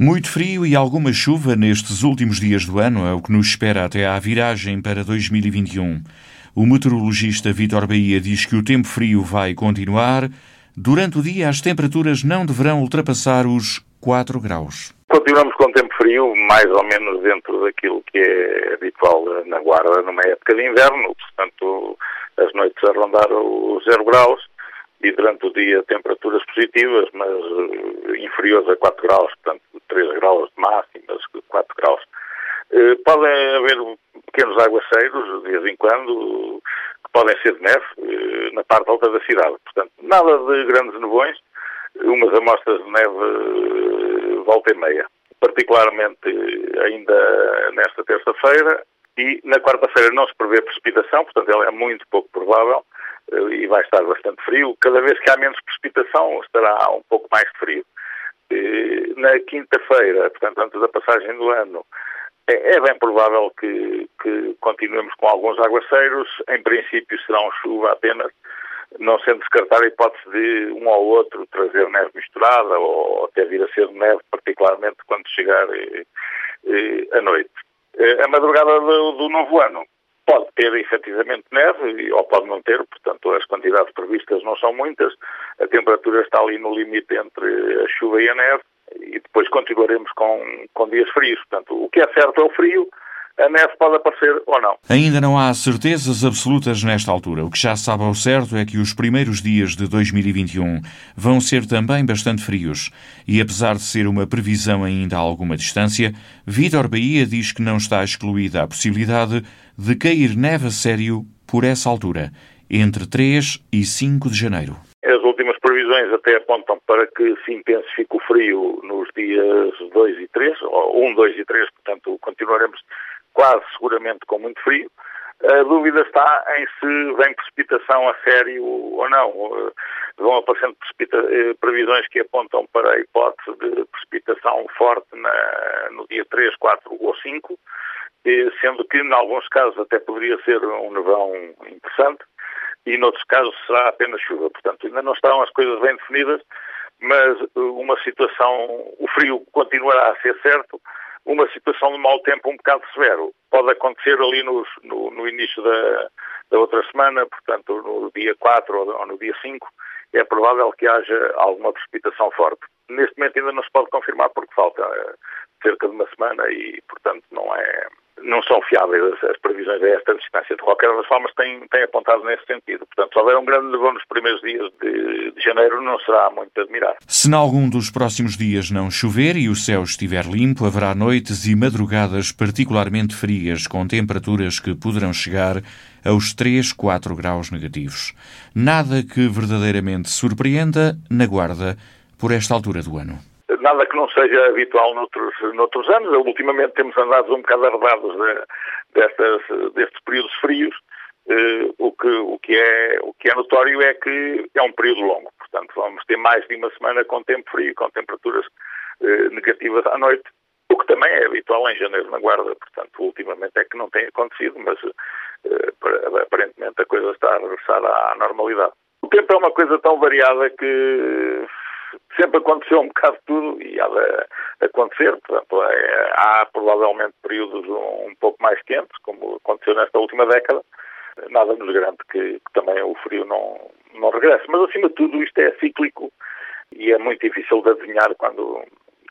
Muito frio e alguma chuva nestes últimos dias do ano é o que nos espera até à viragem para 2021. O meteorologista Vitor Bahia diz que o tempo frio vai continuar. Durante o dia, as temperaturas não deverão ultrapassar os 4 graus. Continuamos com tempo frio, mais ou menos dentro daquilo que é habitual na Guarda numa época de inverno, portanto, as noites a rondar os 0 graus e durante o dia temperaturas positivas, mas eh, inferiores a 4 graus, portanto 3 graus de máximas, 4 graus. Eh, podem haver pequenos aguaceiros, de vez em quando, que podem ser de neve, eh, na parte alta da cidade. Portanto, nada de grandes nevões, umas amostras de neve volta e meia. Particularmente ainda nesta terça-feira e na quarta-feira não se prevê precipitação, portanto ela é muito pouco provável e vai estar bastante frio. Cada vez que há menos precipitação, estará um pouco mais frio. Na quinta-feira, portanto, antes da passagem do ano, é, é bem provável que, que, continuemos com alguns aguaceiros. Em princípio, serão chuva apenas, não sendo descartada a hipótese de um ou outro trazer neve misturada ou até vir a ser neve, particularmente quando chegar eh, eh, a noite. Eh, a madrugada do, do novo ano pode ter efetivamente neve ou pode não ter, portanto as quantidades previstas não são muitas, a temperatura está ali no limite entre a chuva e a neve e depois continuaremos com, com dias frios. Portanto, o que é certo é o frio, a neve pode aparecer ou não. Ainda não há certezas absolutas nesta altura. O que já sabe ao certo é que os primeiros dias de 2021 vão ser também bastante frios. E apesar de ser uma previsão ainda a alguma distância, Vítor Bahia diz que não está excluída a possibilidade de cair neve a sério por essa altura, entre 3 e 5 de janeiro. As últimas previsões até apontam para que se intensifique o frio nos dias 2 e 3, ou 1, 2 e 3, portanto continuaremos quase seguramente com muito frio. A dúvida está em se vem precipitação a sério ou não. Vão aparecendo eh, previsões que apontam para a hipótese de precipitação forte na, no dia 3, 4 ou 5, sendo que, em alguns casos, até poderia ser um nevão interessante e, noutros casos, será apenas chuva. Portanto, ainda não estão as coisas bem definidas, mas eh, uma situação, o frio continuará a ser certo, uma situação de mau tempo um bocado severo. Pode acontecer ali no, no início da, da, outra semana, portanto, no dia 4 ou, ou no dia 5, é provável que haja alguma precipitação forte. Neste momento ainda não se pode confirmar porque falta eh, cerca de uma semana e, portanto, não é não são fiáveis as, as, previsões a esta distância. De qualquer das formas, têm, têm apontado nesse sentido. Portanto, se houver um grande nevão nos primeiros dias de, de janeiro, não será muito admirar. Se em algum dos próximos dias não chover e o céu estiver limpo, haverá noites e madrugadas particularmente frias, com temperaturas que poderão chegar aos 3, 4 graus negativos. Nada que verdadeiramente surpreenda na Guarda por esta altura do ano nada que não seja habitual noutros, noutros anos. Ultimamente temos andado um bocado arredados de, destas, destes períodos frios. Uh, o, que, o, que é, o que é notório é que é um período longo. Portanto, vamos ter mais de uma semana com tempo frio, com temperaturas uh, negativas à noite, o que também é habitual em janeiro na Guarda. Portanto, ultimamente é que não tem acontecido, mas uh, aparentemente a coisa está a regressar à normalidade. O tempo é uma coisa tão variada que sempre aconteceu um bocado tudo e há de acontecer. Portanto, é, há provavelmente períodos um, um, pouco mais quentes, como aconteceu nesta última década. Nada nos garante que, que, também o frio não, não regresse. Mas, acima de tudo, isto é cíclico e é muito difícil de adivinhar quando,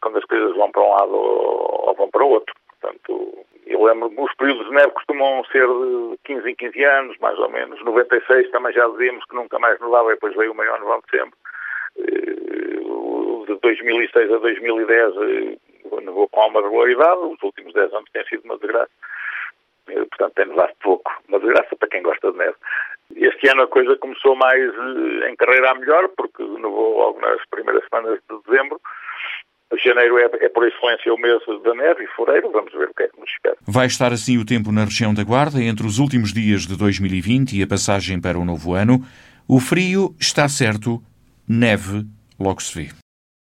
quando as coisas vão para um lado ou, ou vão para o outro. Portanto, eu lembro os períodos de neve costumam ser de 15 em 15 anos, mais ou menos. 96 também já dizíamos que nunca mais nevava e depois veio o maior nevão de sempre de 2006 a 2010 nevou com alguma regularidade, os últimos 10 anos têm sido uma desgraça. Eh, portanto, tem nevado pouco. Uma desgraça para quem gosta de neve. Este ano a coisa começou mais eh, em carreira a melhor, porque nevou logo nas primeiras semanas de dezembro. Janeiro é, é, por excelência o mês da neve e foreiro, vamos ver o que é que nos espera. Vai estar assim o tempo na região da Guarda entre os últimos dias de 2020 e a passagem para o novo ano. O frio está certo, neve logo se vê.